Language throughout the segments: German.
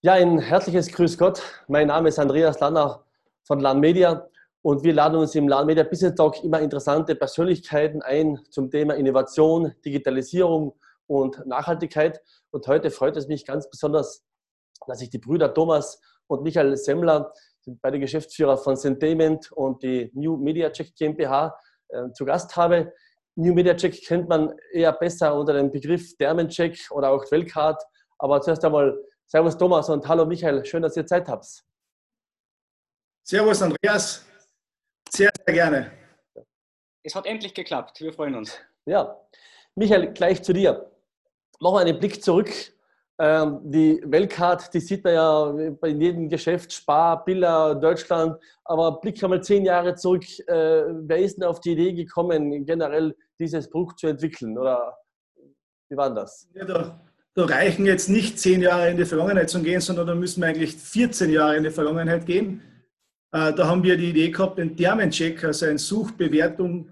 Ja, ein herzliches Grüß Gott. Mein Name ist Andreas Lanner von LAN Media und wir laden uns im LAN Media Business Talk immer interessante Persönlichkeiten ein zum Thema Innovation, Digitalisierung und Nachhaltigkeit. Und heute freut es mich ganz besonders, dass ich die Brüder Thomas und Michael Semmler, beide Geschäftsführer von Sentiment und die New Media Check GmbH, äh, zu Gast habe. New Media Check kennt man eher besser unter dem Begriff Dermencheck oder auch Wellcard. Aber zuerst einmal Servus Thomas und hallo Michael, schön, dass ihr Zeit habt. Servus Andreas, sehr, sehr gerne. Es hat endlich geklappt, wir freuen uns. Ja, Michael, gleich zu dir. Machen wir einen Blick zurück. Ähm, die Weltcard, die sieht man ja bei jedem Geschäft, Spar, Billa, Deutschland. Aber blick einmal zehn Jahre zurück. Äh, wer ist denn auf die Idee gekommen, generell dieses Produkt zu entwickeln? Oder wie war das? Ja, da reichen jetzt nicht zehn Jahre in die Vergangenheit zu gehen, sondern da müssen wir eigentlich 14 Jahre in die Vergangenheit gehen. Äh, da haben wir die Idee gehabt, den Thermencheck, also ein Suchbewertung,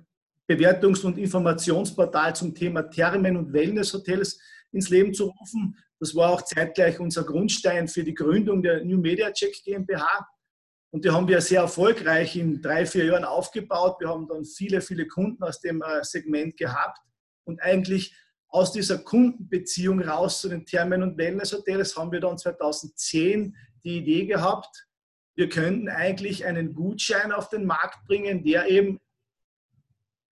Bewertungs- und Informationsportal zum Thema Thermen- und Wellnesshotels ins Leben zu rufen. Das war auch zeitgleich unser Grundstein für die Gründung der New Media Check GmbH. Und die haben wir sehr erfolgreich in drei, vier Jahren aufgebaut. Wir haben dann viele, viele Kunden aus dem äh, Segment gehabt und eigentlich aus dieser Kundenbeziehung raus zu den Thermen- und Wellnesshotels haben wir dann 2010 die Idee gehabt, wir könnten eigentlich einen Gutschein auf den Markt bringen, der eben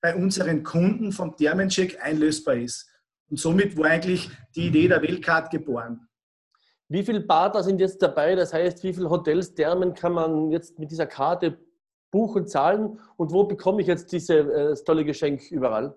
bei unseren Kunden vom Thermencheck einlösbar ist. Und somit war eigentlich die Idee der Weltcard geboren. Wie viele Partner sind jetzt dabei? Das heißt, wie viele Hotels, Thermen kann man jetzt mit dieser Karte buchen, zahlen? Und wo bekomme ich jetzt dieses äh, tolle Geschenk überall?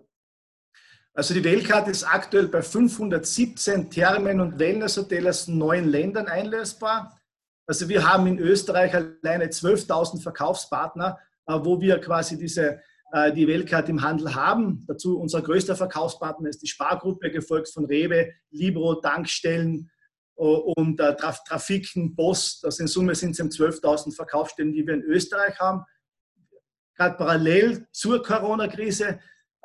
Also die Weltkarte ist aktuell bei 517 Thermen- und Wellnesshotels aus neun Ländern einlösbar. Also wir haben in Österreich alleine 12.000 Verkaufspartner, äh, wo wir quasi diese, äh, die Weltkarte im Handel haben. Dazu unser größter Verkaufspartner ist die Spargruppe, gefolgt von Rewe, Libro, Tankstellen äh, und Trafiken, Post. Also in Summe sind es 12.000 Verkaufsstellen, die wir in Österreich haben. Gerade parallel zur Corona-Krise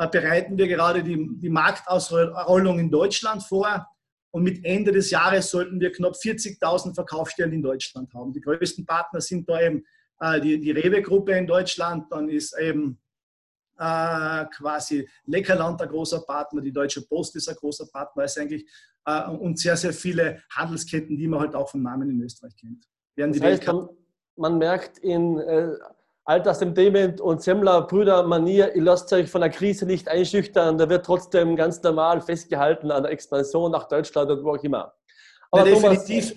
bereiten wir gerade die, die Marktausrollung in Deutschland vor. Und mit Ende des Jahres sollten wir knapp 40.000 Verkaufsstellen in Deutschland haben. Die größten Partner sind da eben äh, die, die Rewe-Gruppe in Deutschland, dann ist eben äh, quasi Leckerland ein großer Partner, die Deutsche Post ist ein großer Partner, ist eigentlich äh, und sehr, sehr viele Handelsketten, die man halt auch vom Namen in Österreich kennt. das heißt, man, man, merkt in Altersempdement und Semmler, Brüder, Manier, ihr lasst euch von der Krise nicht einschüchtern, da wird trotzdem ganz normal festgehalten an der Expansion nach Deutschland und wo auch immer. Aber ja, definitiv,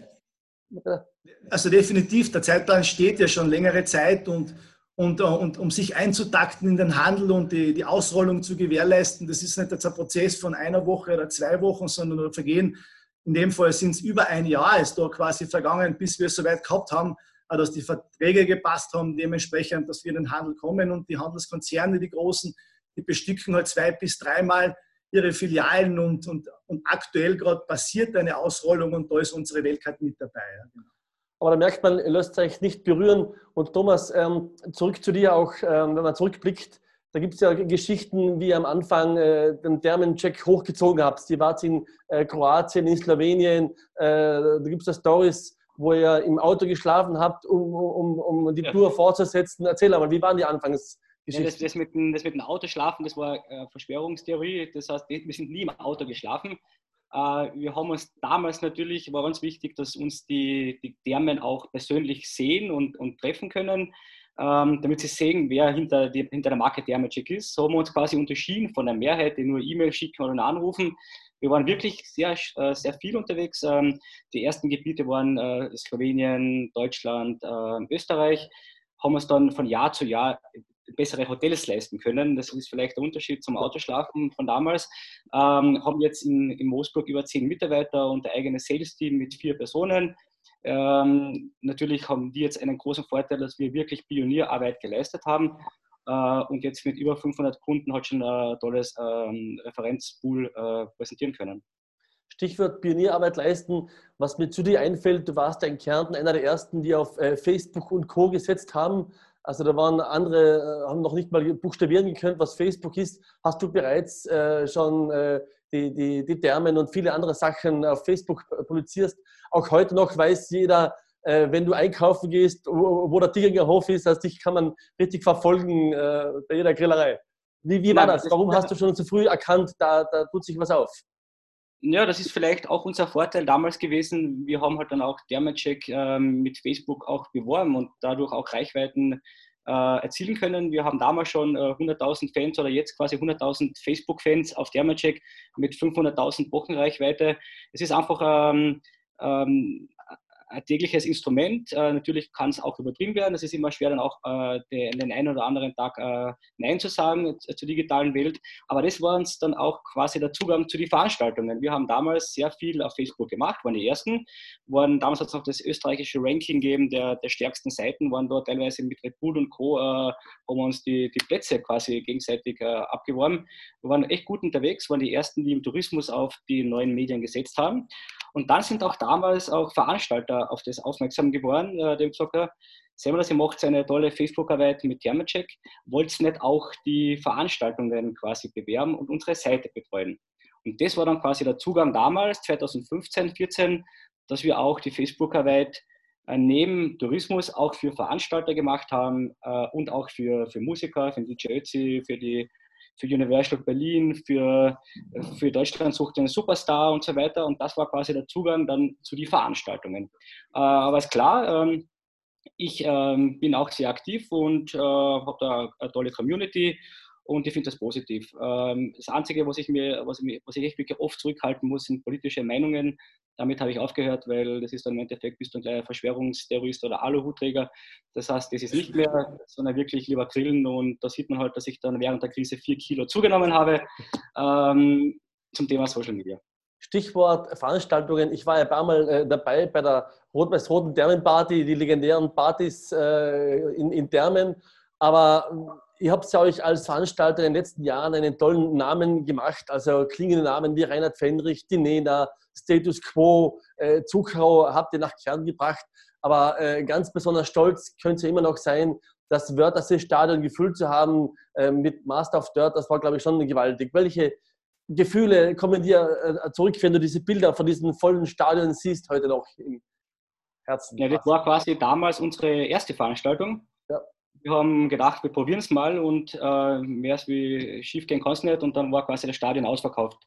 Thomas, also definitiv, der Zeitplan steht ja schon längere Zeit und, und, und um sich einzutakten in den Handel und die, die Ausrollung zu gewährleisten, das ist nicht jetzt ein Prozess von einer Woche oder zwei Wochen, sondern vergehen, in dem Fall sind es über ein Jahr, ist da quasi vergangen, bis wir es soweit gehabt haben, dass die Verträge gepasst haben, dementsprechend, dass wir in den Handel kommen und die Handelskonzerne, die großen, die bestücken halt zwei bis dreimal ihre Filialen und, und, und aktuell gerade passiert eine Ausrollung und da ist unsere Weltkarte mit dabei. Ja, genau. Aber da merkt man, ihr lässt euch nicht berühren. Und Thomas, ähm, zurück zu dir auch, ähm, wenn man zurückblickt, da gibt es ja Geschichten, wie ihr am Anfang äh, den Thermencheck hochgezogen habt. Die wart in äh, Kroatien, in Slowenien, äh, da gibt es ja Stories, wo ihr im Auto geschlafen habt, um, um, um die ja. Tour fortzusetzen. Erzähl einmal, wie waren die Anfangsgeschichten? Ja, das, das, mit dem, das mit dem Auto schlafen, das war äh, Verschwörungstheorie. Das heißt, wir sind nie im Auto geschlafen. Äh, wir haben uns damals natürlich, war uns wichtig, dass uns die, die Thermen auch persönlich sehen und, und treffen können, ähm, damit sie sehen, wer hinter, die, hinter der Marke Thermagic ist. So haben wir uns quasi unterschieden von der Mehrheit, die nur E-Mail schicken oder anrufen. Wir waren wirklich sehr, äh, sehr viel unterwegs. Ähm, die ersten Gebiete waren äh, Slowenien, Deutschland, äh, Österreich. Haben uns dann von Jahr zu Jahr bessere Hotels leisten können. Das ist vielleicht der Unterschied zum Autoschlafen von damals. Ähm, haben jetzt in, in Moosburg über zehn Mitarbeiter und ein eigenes Sales-Team mit vier Personen. Ähm, natürlich haben die jetzt einen großen Vorteil, dass wir wirklich Pionierarbeit geleistet haben und jetzt mit über 500 Kunden hat schon ein tolles ähm, Referenzpool äh, präsentieren können. Stichwort Pionierarbeit leisten. Was mir zu dir einfällt, du warst ja in Kärnten einer der ersten, die auf äh, Facebook und Co. gesetzt haben. Also da waren andere, haben noch nicht mal buchstabieren können, was Facebook ist. Hast du bereits schon die, die, die Thermen und viele andere Sachen auf Facebook publizierst. Auch heute noch weiß jeder, äh, wenn du einkaufen gehst, wo, wo der Tieringer Hof ist, also dich kann man richtig verfolgen äh, bei jeder Grillerei. Wie, wie war das? Warum hast du schon zu früh erkannt, da, da tut sich was auf? Ja, das ist vielleicht auch unser Vorteil damals gewesen. Wir haben halt dann auch Thermacheck ähm, mit Facebook auch beworben und dadurch auch Reichweiten äh, erzielen können. Wir haben damals schon äh, 100.000 Fans oder jetzt quasi 100.000 Facebook-Fans auf Thermacheck mit 500.000 Wochenreichweite. Es ist einfach ähm, ähm, tägliches Instrument. Äh, natürlich kann es auch übertrieben werden. Es ist immer schwer, dann auch äh, den, den einen oder anderen Tag äh, Nein zu sagen zur digitalen Welt. Aber das war uns dann auch quasi der Zugang zu den Veranstaltungen. Wir haben damals sehr viel auf Facebook gemacht, waren die ersten. Waren, damals hat es noch das österreichische Ranking gegeben der, der stärksten Seiten, waren dort teilweise mit Red Bull und Co. Äh, haben uns die, die Plätze quasi gegenseitig äh, abgeworben. Wir waren echt gut unterwegs, waren die ersten, die im Tourismus auf die neuen Medien gesetzt haben. Und dann sind auch damals auch Veranstalter auf das aufmerksam geworden, äh, dem gesagt, Semmelers, ihr macht eine tolle Facebook-Arbeit mit Thermacheck, wollt nicht auch die Veranstaltungen quasi bewerben und unsere Seite betreuen? Und das war dann quasi der Zugang damals, 2015, 2014, dass wir auch die Facebook-Arbeit äh, neben Tourismus auch für Veranstalter gemacht haben äh, und auch für, für Musiker, für DJ Ötzi, für die für Universal Berlin, für, für Deutschland sucht einen Superstar und so weiter. Und das war quasi der Zugang dann zu den Veranstaltungen. Äh, aber ist klar, ähm, ich ähm, bin auch sehr aktiv und äh, habe da eine tolle Community und ich finde das positiv. Ähm, das Einzige, was ich mir, was ich, was ich echt wirklich oft zurückhalten muss, sind politische Meinungen. Damit habe ich aufgehört, weil das ist dann im Endeffekt bist du ein kleiner Verschwörungsterrorist oder Aluhutträger. Das heißt, das ist nicht mehr, sondern wirklich lieber grillen und da sieht man halt, dass ich dann während der Krise vier Kilo zugenommen habe ähm, zum Thema Social Media. Stichwort Veranstaltungen. Ich war ja ein paar Mal äh, dabei bei der Rot-Weiß-Roten Thermenparty, die legendären Partys äh, in, in Thermen. Aber ihr habt ja euch als Veranstalter in den letzten Jahren einen tollen Namen gemacht, also klingende Namen wie Reinhard Fenrich, die Nena, Status Quo, äh, Zuckerau habt ihr nach Kern gebracht. Aber äh, ganz besonders stolz könnt ihr immer noch sein, das Wörthersee-Stadion gefüllt zu haben äh, mit Master of Dirt. Das war, glaube ich, schon gewaltig. Welche Gefühle kommen dir äh, zurück, wenn du diese Bilder von diesen vollen Stadien siehst heute noch im Herzen? Ja, das war quasi damals unsere erste Veranstaltung. Wir haben gedacht, wir probieren es mal und äh, mehr als wie schief gehen kann es nicht und dann war quasi das Stadion ausverkauft.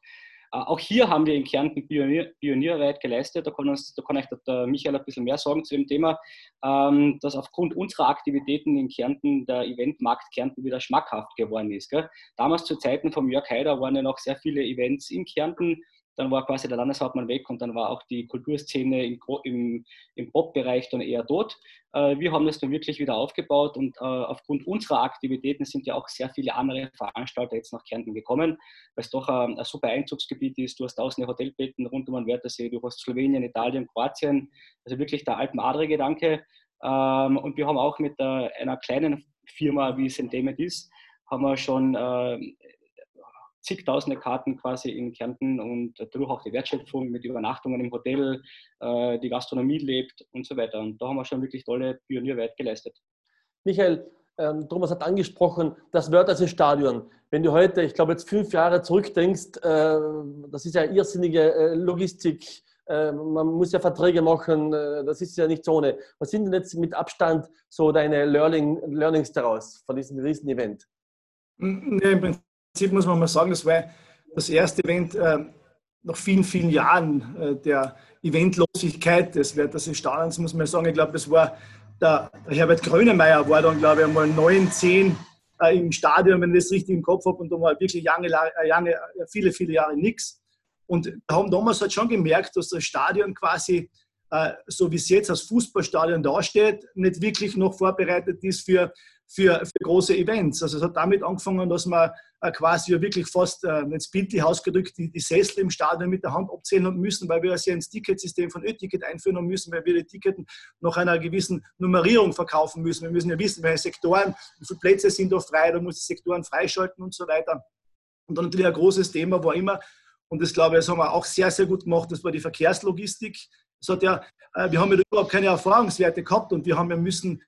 Äh, auch hier haben wir in Kärnten Pionier, Pionierarbeit geleistet. Da kann, uns, da kann euch der Michael ein bisschen mehr sagen zu dem Thema, ähm, dass aufgrund unserer Aktivitäten in Kärnten der Eventmarkt Kärnten wieder schmackhaft geworden ist. Gell? Damals zu Zeiten von Jörg Haider waren ja noch sehr viele Events in Kärnten dann war quasi der Landeshauptmann weg und dann war auch die Kulturszene im, im, im Pop-Bereich dann eher tot. Äh, wir haben das dann wirklich wieder aufgebaut und äh, aufgrund unserer Aktivitäten sind ja auch sehr viele andere Veranstalter jetzt nach Kärnten gekommen, weil es doch ein, ein super Einzugsgebiet ist. Du hast tausende Hotelbetten rund um den Wörthersee, du hast Slowenien, Italien, Kroatien, also wirklich der Alpen-Adre-Gedanke. Ähm, und wir haben auch mit einer kleinen Firma, wie Sendemet ist, haben wir schon äh, zigtausende Karten quasi in Kärnten und dadurch auch die Wertschöpfung mit Übernachtungen im Hotel, äh, die Gastronomie lebt und so weiter. Und da haben wir schon wirklich tolle Pionierarbeit geleistet. Michael, ähm, Thomas hat angesprochen, das Wörthersee-Stadion. Wenn du heute, ich glaube jetzt fünf Jahre zurückdenkst, äh, das ist ja irrsinnige äh, Logistik, äh, man muss ja Verträge machen, äh, das ist ja nicht so ohne. Was sind denn jetzt mit Abstand so deine Learning, Learnings daraus von diesem Riesen-Event? Nee, Im Prinzip muss man mal sagen, das war das erste Event äh, nach vielen, vielen Jahren äh, der Eventlosigkeit des Wörthersee Stadions, muss man sagen. Ich glaube, das war der, der, Herbert Grönemeyer war dann, glaube ich, einmal neun, zehn äh, im Stadion, wenn ich das richtig im Kopf habe, und da war wirklich lange, lange, viele, viele Jahre nichts. Und wir haben damals halt schon gemerkt, dass das Stadion quasi, äh, so wie es jetzt als Fußballstadion dasteht, nicht wirklich noch vorbereitet ist für, für, für große Events. Also es hat damit angefangen, dass man äh, quasi wirklich fast äh, ins bildlich ausgedrückt die, die Sessel im Stadion mit der Hand abzählen haben müssen, weil wir ja ein Ticketsystem von Ö-Ticket einführen haben müssen, weil wir die Tickets nach einer gewissen Nummerierung verkaufen müssen. Wir müssen ja wissen, welche Sektoren, wie viele Plätze sind da frei, da muss die Sektoren freischalten und so weiter. Und dann natürlich ein großes Thema war immer, und das glaube ich, das haben wir auch sehr, sehr gut gemacht, das war die Verkehrslogistik. Das hat ja, äh, wir haben ja überhaupt keine Erfahrungswerte gehabt und wir haben ja müssen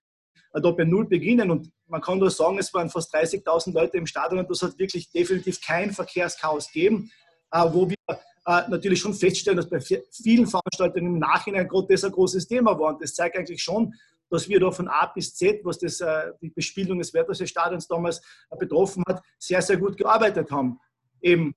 da bei Null beginnen. Und man kann nur sagen, es waren fast 30.000 Leute im Stadion und das hat wirklich definitiv kein Verkehrschaos gegeben. wo wir natürlich schon feststellen, dass bei vielen Veranstaltungen im Nachhinein gerade das ein großes Thema war. Und das zeigt eigentlich schon, dass wir da von A bis Z, was das, die Bespielung des Werthersee-Stadions damals betroffen hat, sehr, sehr gut gearbeitet haben. Eben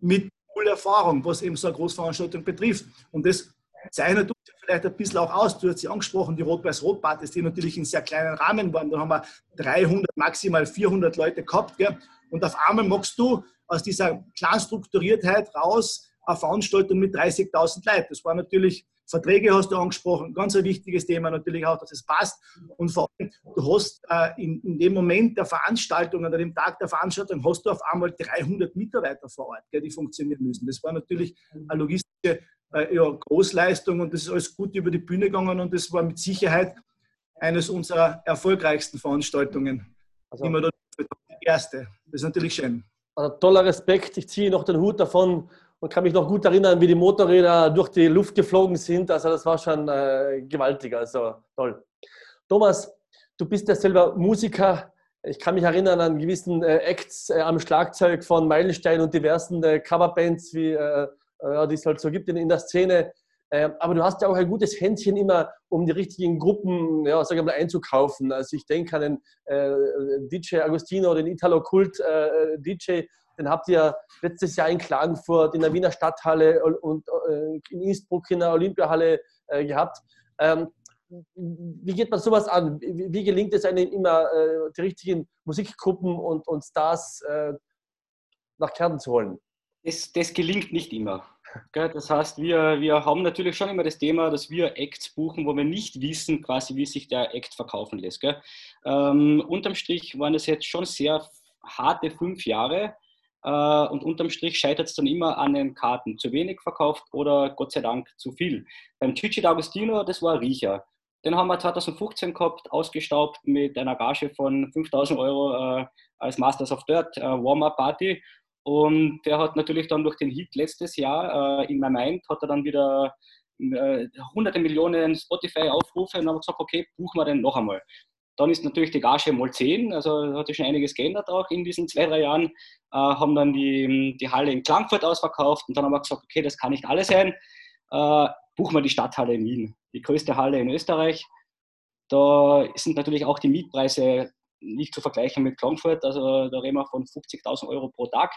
mit Erfahrung, was eben so eine Großveranstaltung betrifft. Und das zeichnet uns vielleicht ein bisschen auch aus. Du hast sie angesprochen, die Rot-Weiß-Rot-Partys, die natürlich in sehr kleinen Rahmen waren. Da haben wir 300, maximal 400 Leute gehabt. Gell? Und auf einmal magst du aus dieser klaren Strukturiertheit raus eine Veranstaltung mit 30.000 Leuten. Das war natürlich Verträge hast du angesprochen, ganz ein wichtiges Thema natürlich auch, dass es passt. Und vor allem, du hast äh, in, in, dem Moment der Veranstaltung, an dem Tag der Veranstaltung, hast du auf einmal 300 Mitarbeiter vor Ort, gell, die funktionieren müssen. Das war natürlich eine logistische äh, ja, Großleistung und das ist alles gut über die Bühne gegangen und das war mit Sicherheit eines unserer erfolgreichsten Veranstaltungen. Also, Immer die erste. Das ist natürlich schön. Also toller Respekt. Ich ziehe noch den Hut davon und kann mich noch gut erinnern, wie die Motorräder durch die Luft geflogen sind. Also das war schon äh, gewaltig, also toll. Thomas, du bist ja selber Musiker. Ich kann mich erinnern an gewissen äh, Acts äh, am Schlagzeug von Meilenstein und diversen äh, Coverbands, wie äh, die es halt so gibt in, in der Szene. Ähm, aber du hast ja auch ein gutes Händchen immer, um die richtigen Gruppen ja, sag ich mal, einzukaufen. Also ich denke an den äh, DJ Agostino, den Italo Kult DJ, den habt ihr letztes Jahr in Klagenfurt, in der Wiener Stadthalle und äh, in Innsbruck in der Olympiahalle äh, gehabt. Ähm, wie geht man sowas an? Wie gelingt es einem immer, äh, die richtigen Musikgruppen und, und Stars nach Kärnten zu holen? Das, das gelingt nicht immer. Das heißt, wir, wir haben natürlich schon immer das Thema, dass wir Acts buchen, wo wir nicht wissen, quasi, wie sich der Act verkaufen lässt. Ähm, unterm Strich waren das jetzt schon sehr harte fünf Jahre, äh, und unterm Strich scheitert es dann immer an den Karten. Zu wenig verkauft oder Gott sei Dank zu viel. Beim Chichi D'Agostino, das war Riecher. Den haben wir 2015 gehabt, ausgestaubt mit einer Gage von 5000 Euro äh, als Masters of Dirt äh, Warm-Up-Party. Und der hat natürlich dann durch den Hit letztes Jahr äh, in My Mind hat er dann wieder äh, hunderte Millionen Spotify-Aufrufe und haben gesagt, okay, buchen wir den noch einmal. Dann ist natürlich die Gage mal 10, also hat sich schon einiges geändert auch in diesen zwei, drei Jahren. Äh, haben dann die, die Halle in Klagenfurt ausverkauft und dann haben wir gesagt, okay, das kann nicht alles sein. Äh, buchen wir die Stadthalle in Wien, die größte Halle in Österreich. Da sind natürlich auch die Mietpreise nicht zu vergleichen mit Klagenfurt. Also da reden wir von 50.000 Euro pro Tag,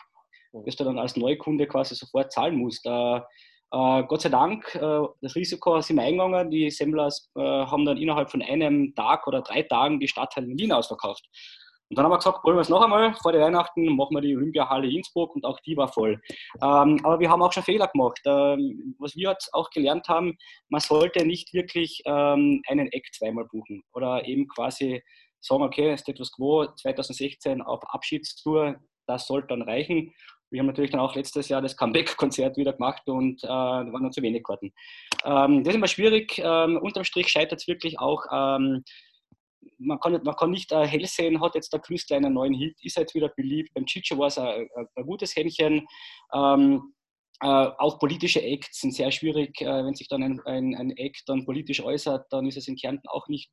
das du dann als Neukunde quasi sofort zahlen musst. Äh, äh, Gott sei Dank, äh, das Risiko sind wir eingegangen. Die Semblers äh, haben dann innerhalb von einem Tag oder drei Tagen die Stadtteile in Wien ausverkauft. Und dann haben wir gesagt, wollen wir es noch einmal vor der Weihnachten, machen wir die Olympiahalle Innsbruck und auch die war voll. Ähm, aber wir haben auch schon Fehler gemacht. Ähm, was wir jetzt auch gelernt haben, man sollte nicht wirklich ähm, einen Eck zweimal buchen oder eben quasi sagen, okay, Status Quo 2016 auf Abschiedstour, das sollte dann reichen. Wir haben natürlich dann auch letztes Jahr das Comeback-Konzert wieder gemacht und äh, da waren noch zu wenig Karten. Ähm, das ist immer schwierig. Ähm, unterm Strich scheitert es wirklich auch. Ähm, man, kann, man kann nicht äh, hell sehen, hat jetzt der Künstler einen neuen Hit, ist jetzt wieder beliebt. Beim Chicho war es ein, ein, gutes Händchen. Ähm, äh, auch politische Acts sind sehr schwierig. Äh, wenn sich dann ein, ein, ein Act dann politisch äußert, dann ist es in Kärnten auch nicht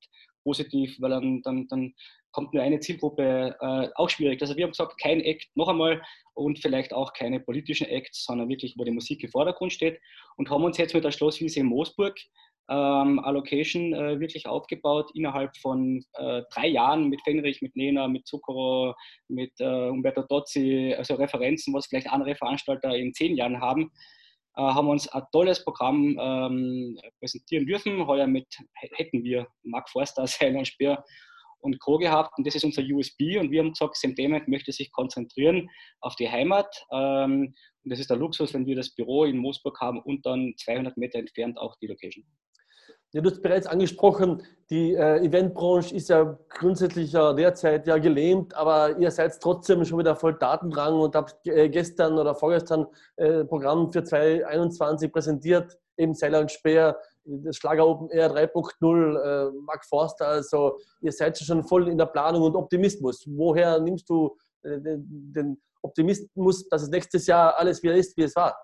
positiv, weil dann, dann, dann kommt nur eine Zielgruppe äh, auch schwierig. Also wir haben gesagt, kein Act noch einmal und vielleicht auch keine politischen Acts, sondern wirklich, wo die Musik im Vordergrund steht. Und haben uns jetzt mit der Schlosswiese in Moosburg ähm, Allocation äh, wirklich aufgebaut innerhalb von äh, drei Jahren mit Fenrich, mit Nena, mit Zucchero, mit äh, Umberto Dozzi, also Referenzen, was vielleicht andere Veranstalter in zehn Jahren haben, haben uns ein tolles Programm ähm, präsentieren dürfen. Heuer mit, hätten wir Mark Forster, Seiler Speer und Co. gehabt und das ist unser USB und wir haben gesagt, Semdement möchte sich konzentrieren auf die Heimat ähm, und das ist der Luxus, wenn wir das Büro in Moosburg haben und dann 200 Meter entfernt auch die Location. Ja, du hast bereits angesprochen, die äh, Eventbranche ist ja grundsätzlich ja derzeit ja gelähmt, aber ihr seid trotzdem schon wieder voll Datendrang und habt äh, gestern oder vorgestern äh, Programm für 2021 präsentiert, eben Seiler und Speer, das Schlager Open Air 3.0, äh, Mark Forster, also ihr seid schon voll in der Planung und Optimismus. Woher nimmst du äh, den Optimismus, dass es nächstes Jahr alles wieder ist, wie es war?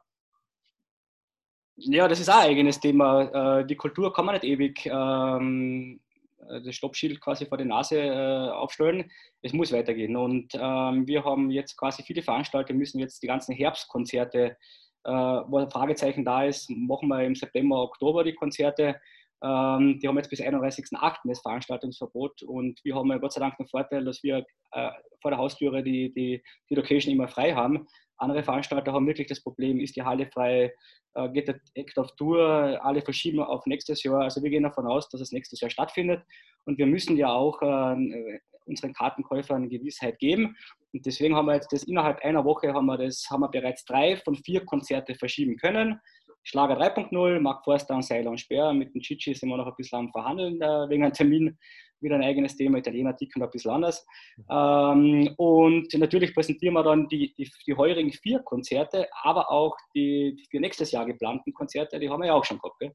Ja, das ist auch ein eigenes Thema. Äh, die Kultur kann man nicht ewig ähm, das Stoppschild quasi vor die Nase äh, aufstellen. Es muss weitergehen. Und ähm, wir haben jetzt quasi viele Veranstalter, müssen jetzt die ganzen Herbstkonzerte, äh, wo ein Fragezeichen da ist, machen wir im September, Oktober die Konzerte. Ähm, die haben jetzt bis 31.08. das Veranstaltungsverbot und wir haben ja Gott sei Dank den Vorteil, dass wir äh, vor der Haustüre die, die, die Location immer frei haben. Andere Veranstalter haben wirklich das Problem, ist die Halle frei, äh, geht der Act auf Tour, alle verschieben auf nächstes Jahr. Also wir gehen davon aus, dass es nächstes Jahr stattfindet. Und wir müssen ja auch äh, unseren Kartenkäufern Gewissheit geben. Und deswegen haben wir jetzt das innerhalb einer Woche haben wir das, haben wir bereits drei von vier Konzerte verschieben können. Schlager 3.0, Mark Forster und Seiler und Speer. Mit dem Chichi sind wir noch ein bisschen am Verhandeln äh, wegen einem Termin wieder ein eigenes Thema. Italiener ticken ein bisschen anders. Ähm, und natürlich präsentieren wir dann die, die, die heurigen vier Konzerte, aber auch die, die für nächstes Jahr geplanten Konzerte, die haben wir ja auch schon gehabt. Gell?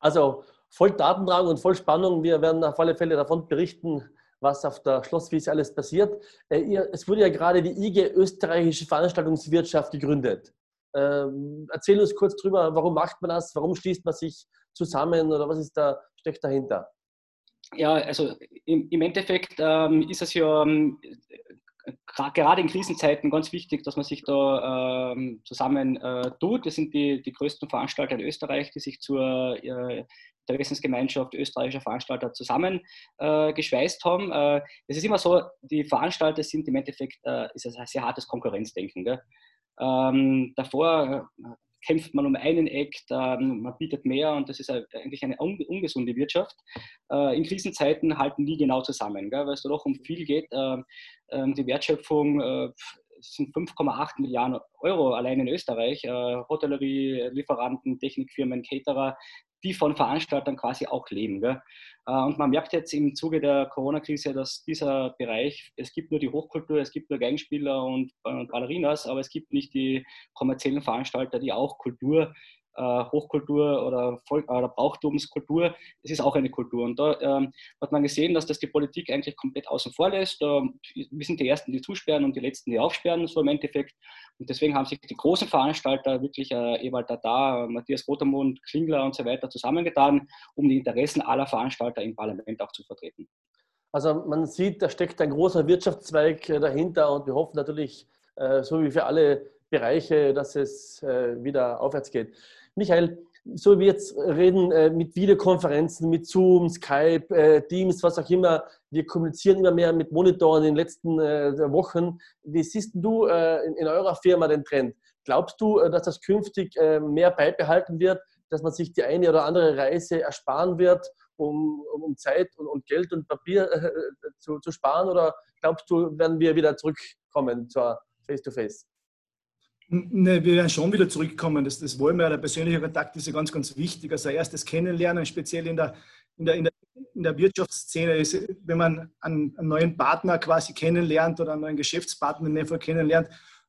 Also voll Datendrang und voll Spannung. Wir werden auf alle Fälle davon berichten, was auf der Schlosswiese alles passiert. Äh, es wurde ja gerade die IG Österreichische Veranstaltungswirtschaft gegründet. Ähm, erzähl uns kurz drüber, warum macht man das? Warum schließt man sich zusammen oder was ist da, steckt dahinter? Ja, also im, im Endeffekt ähm, ist es ja ähm, gerade in Krisenzeiten ganz wichtig, dass man sich da ähm, zusammen äh, tut. Das sind die, die größten Veranstalter in Österreich, die sich zur äh, Interessensgemeinschaft österreichischer Veranstalter zusammengeschweißt äh, haben. Äh, es ist immer so, die Veranstalter sind im Endeffekt äh, ist ein sehr hartes Konkurrenzdenken. Ähm, davor äh, kämpft man um einen ähm, man bietet mehr und das ist eigentlich eine ungesunde Wirtschaft. Äh, in Krisenzeiten halten die genau zusammen, weil es doch um viel geht. Ähm, ähm, die Wertschöpfung äh, sind 5,8 Milliarden Euro allein in Österreich. Äh, Hotellerie, Lieferanten, Technikfirmen, Caterer, die von Veranstaltern quasi auch leben. Gell? Äh, und man merkt jetzt im Zuge der Corona-Krise, dass dieser Bereich, es gibt nur die Hochkultur, es gibt nur Geigenspieler und, und Ballerinas, aber es gibt nicht die kommerziellen Veranstalter, die auch Kultur äh, Hochkultur oder, Volk oder Brauchtumskultur, es ist auch eine Kultur. Und da ähm, hat man gesehen, dass das die Politik eigentlich komplett außen vor lässt. Ähm, wir sind die Ersten, die zusperren und die Letzten, die aufsperren, so im Endeffekt. Und deswegen haben sich die großen Veranstalter, wirklich äh, Ewald Tata, Matthias Rotermund, Klingler und so weiter zusammengetan, um die Interessen aller Veranstalter im Parlament auch zu vertreten. Also man sieht, da steckt ein großer Wirtschaftszweig äh, dahinter und wir hoffen natürlich, äh, so wie für alle Bereiche, dass es äh, wieder aufwärts geht. Michael, so wie wir jetzt reden äh, mit Videokonferenzen, mit Zoom, Skype, äh, Teams, was auch immer, wir kommunizieren immer mehr mit Monitoren in den letzten äh, Wochen. Wie siehst du in eurer Firma den Trend? Glaubst du, dass das künftig mehr beibehalten wird, dass man sich die eine oder andere Reise ersparen wird, um, um Zeit und, und, Geld und Papier zu, zu sparen? Oder glaubst du, werden wir wieder zurückkommen zur Face-to-Face? -face? Ne, wir werden schon wieder zurückkommen. Das, das wollen wir. Der persönliche Kontakt ist ja ganz, ganz wichtig. Also erstes Kennenlernen, speziell in der, in der, in der, in der Wirtschaftsszene, ist, wenn man einen, einen, neuen Partner quasi kennenlernt oder einen neuen Geschäftspartner in dem Fall kennenlernt,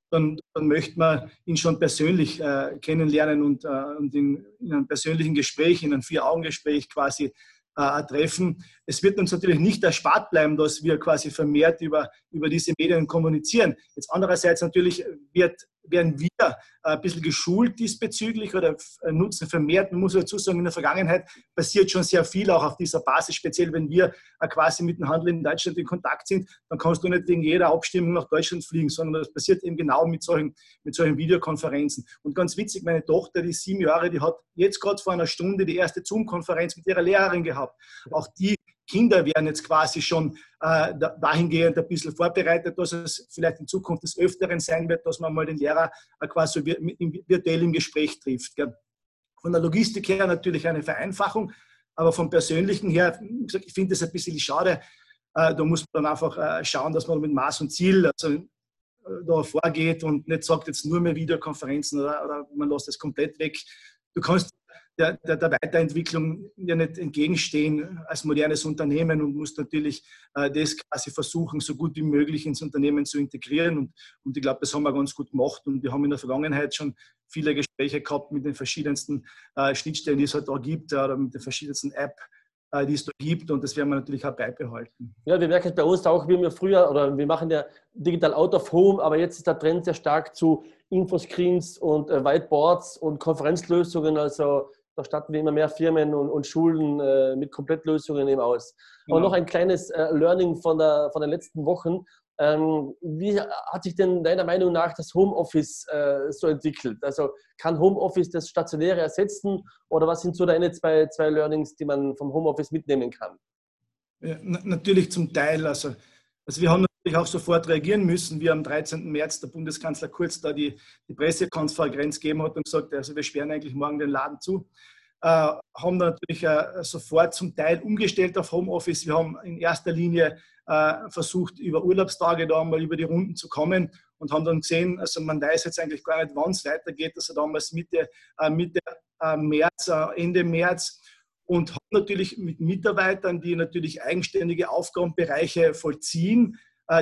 dann, dann möchte man ihn schon persönlich äh, kennenlernen und, äh, und in, in, einem persönlichen Gespräch, in einem Vier-Augen-Gespräch quasi äh, treffen. Es wird uns natürlich nicht erspart bleiben, dass wir quasi vermehrt über, über diese Medien kommunizieren. Jetzt andererseits natürlich wird werden wir äh, ein bisschen geschult diesbezüglich oder äh, nutzen vermehrt. Man muss dazu sagen, in der Vergangenheit passiert schon sehr viel auch auf dieser Basis, speziell wenn wir äh, quasi mit dem Handel in Deutschland in Kontakt sind, dann kannst du nicht wegen jeder Abstimmung nach Deutschland fliegen, sondern das passiert eben genau mit solchen, mit solchen Videokonferenzen. Und ganz witzig, meine Tochter, die sieben Jahre, die hat jetzt gerade vor einer Stunde die erste Zoom-Konferenz mit ihrer Lehrerin gehabt. Auch die Kinder werden jetzt quasi schon äh, dahingehend ein bisschen vorbereitet, dass es vielleicht in Zukunft des Öfteren sein wird, dass man mal den Lehrer äh, quasi virtuell im Gespräch trifft. Gell. Von der Logistik her natürlich eine Vereinfachung, aber vom Persönlichen her, ich finde es ein bisschen schade. Äh, da muss man dann einfach äh, schauen, dass man mit Maß und Ziel also, äh, da vorgeht und nicht sagt, jetzt nur mehr Videokonferenzen oder, oder man lässt es komplett weg. Du kannst der, der, der, Weiterentwicklung ja nicht entgegenstehen als modernes Unternehmen und muss natürlich äh, das quasi versuchen, so gut wie möglich ins Unternehmen zu integrieren. Und, und ich glaube, das haben wir ganz gut gemacht. Und wir haben in der Vergangenheit schon viele Gespräche gehabt mit den verschiedensten äh, Schnittstellen, die es halt da gibt, oder mit den verschiedensten Apps äh, die es da gibt und das werden wir natürlich auch beibehalten. Ja, wir merken es bei uns auch, wie wir früher oder wir machen ja digital out of home, aber jetzt ist der Trend sehr stark zu Infoscreens und äh, Whiteboards und Konferenzlösungen. Also Da statten wir immer mehr Firmen und, und Schulen äh, mit Komplettlösungen eben aus. Genau. Aber noch ein kleines äh, Learning von, der, von den letzten Wochen. Ähm, wie hat sich denn deiner Meinung nach das Homeoffice äh, so entwickelt? Also kann Homeoffice das Stationäre ersetzen oder was sind so deine zwei, zwei Learnings, die man vom Homeoffice mitnehmen kann? Ja, natürlich zum Teil. Also, also wir haben auch sofort reagieren müssen, wie am 13. März der Bundeskanzler Kurz da die, die Pressekonferenz gegeben hat und gesagt, also wir sperren eigentlich morgen den Laden zu. Äh, haben natürlich äh, sofort zum Teil umgestellt auf Homeoffice. Wir haben in erster Linie äh, versucht, über Urlaubstage da mal über die Runden zu kommen und haben dann gesehen, also man weiß jetzt eigentlich gar nicht, wann es weitergeht, also damals Mitte, äh, Mitte äh, März, Ende März und haben natürlich mit Mitarbeitern, die natürlich eigenständige Aufgabenbereiche vollziehen,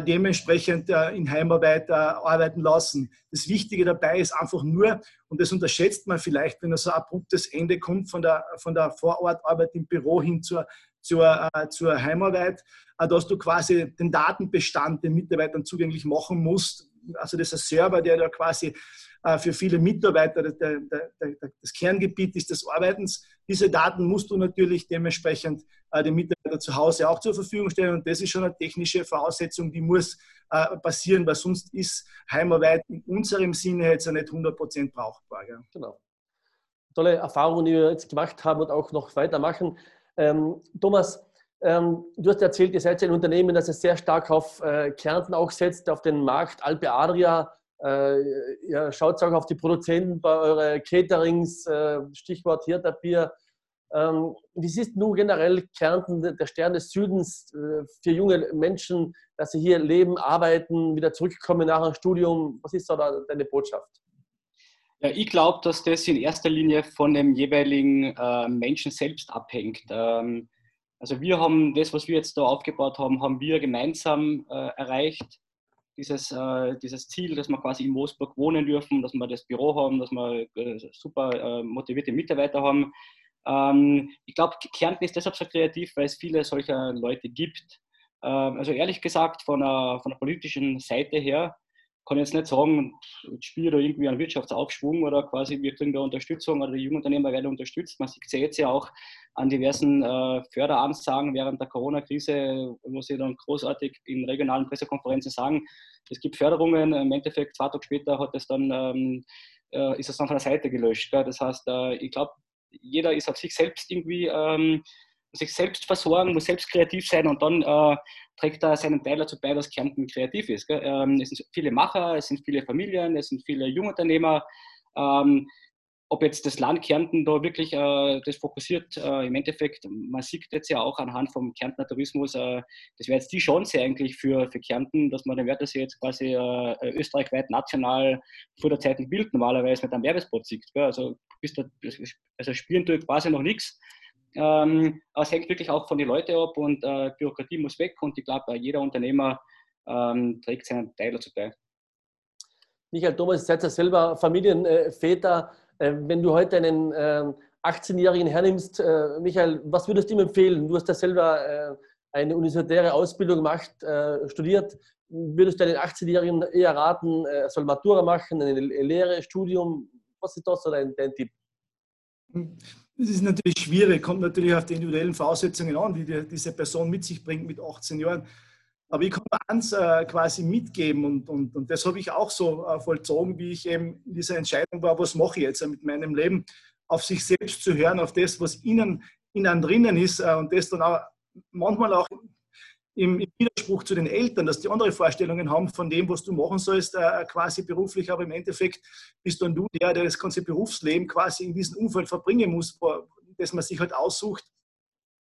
dementsprechend in Heimarbeit arbeiten lassen. Das Wichtige dabei ist einfach nur, und das unterschätzt man vielleicht, wenn so ein abruptes Ende kommt von der, von der Vorortarbeit im Büro hin zur, zur, zur Heimarbeit, dass du quasi den Datenbestand den Mitarbeitern zugänglich machen musst. Also das ist ein Server, der da quasi äh, für viele Mitarbeiter das Kerngebiet ist des Arbeitens. Diese Daten musst du natürlich dementsprechend äh, den Mitarbeitern zu Hause auch zur Verfügung stellen und das ist schon eine technische Voraussetzung, die muss äh, passieren, weil sonst ist Heimarbeit in unserem Sinne jetzt nicht 100% brauchbar. Genau. Tolle Erfahrungen, die wir jetzt gemacht haben und auch noch weitermachen. Ähm, Thomas, ähm, du hast erzählt, ihr seid ein Unternehmen, das sehr stark auf äh, Kärnten auch setzt, auf den Markt Alpe Adria. Äh, ihr schaut auch auf die Produzenten bei euren Caterings, äh, Stichwort Hirterbier. Ähm, wie siehst du generell Kärnten, der Stern des Südens, äh, für junge Menschen, dass sie hier leben, arbeiten, wieder zurückkommen nach einem Studium? Was ist da deine Botschaft? Ja, ich glaube, dass das in erster Linie von dem jeweiligen äh, Menschen selbst abhängt. Ähm, also wir haben das, was wir jetzt da aufgebaut haben, haben wir gemeinsam äh, erreicht. Dieses, äh, dieses Ziel, dass wir quasi in Moosburg wohnen dürfen, dass wir das Büro haben, dass wir äh, super äh, motivierte Mitarbeiter haben. Ähm, ich glaube, Kärnten ist deshalb so kreativ, weil es viele solcher Leute gibt. Ähm, also ehrlich gesagt, von der, von der politischen Seite her kann ich jetzt nicht sagen, ich spiele da irgendwie einen Wirtschaftsaufschwung oder quasi wir kriegen da Unterstützung oder die Jungunternehmer werden unterstützt. Man sieht jetzt ja auch an diversen äh, Förderansagen während der Corona-Krise, wo sie dann großartig in regionalen Pressekonferenzen sagen, es gibt Förderungen, im Endeffekt zwei Tage später hat es dann, ähm, äh, ist es dann von der Seite gelöscht. Gell? Das heißt, äh, ich glaube, jeder ist auf sich selbst irgendwie ähm, sich selbst versorgen, muss selbst kreativ sein und dann äh, trägt er seinen Teil dazu bei, dass Kärnten kreativ ist. Ähm, es sind viele Macher, es sind viele Familien, es sind viele Jungunternehmer. Ähm, ob jetzt das Land Kärnten da wirklich äh, das fokussiert, äh, im Endeffekt, man sieht jetzt ja auch anhand vom Kärntner Tourismus, äh, das wäre jetzt die Chance eigentlich für, für Kärnten, dass man den Wörthersee jetzt quasi äh, österreichweit national vor der Zeit ein Bild normalerweise mit einem Werbespot sieht. Gell? Also, bis da, also spielen tut quasi noch nichts. Ähm, aber es hängt wirklich auch von den Leuten ab und äh, Bürokratie muss weg und ich glaube, jeder Unternehmer ähm, trägt seinen Teil dazu bei. Michael Thomas, ihr seid ja selber Familienväter. Äh, wenn du heute einen äh, 18-Jährigen hernimmst, äh, Michael, was würdest du ihm empfehlen? Du hast ja selber äh, eine universitäre Ausbildung gemacht, äh, studiert. Würdest du einen 18-Jährigen eher raten, er soll Matura machen, eine Lehre, Studium? Was ist da so dein, dein Tipp? Das ist natürlich schwierig, kommt natürlich auf die individuellen Voraussetzungen an, die, diese Person mit sich bringt mit 18 Jahren. Aber ich kann eins äh, quasi mitgeben und, und, und das habe ich auch so äh, vollzogen, wie ich eben in dieser Entscheidung war, was mache ich jetzt mit meinem Leben, auf sich selbst zu hören, auf das, was innen, innen drinnen ist äh, und das dann auch manchmal auch im, im, Widerspruch zu den Eltern, dass die andere Vorstellungen haben von dem, was du machen sollst, äh, quasi beruflich, aber im Endeffekt bist dann du der, der das ganze Berufsleben quasi in diesem Umfeld verbringen muss, das man sich halt aussucht.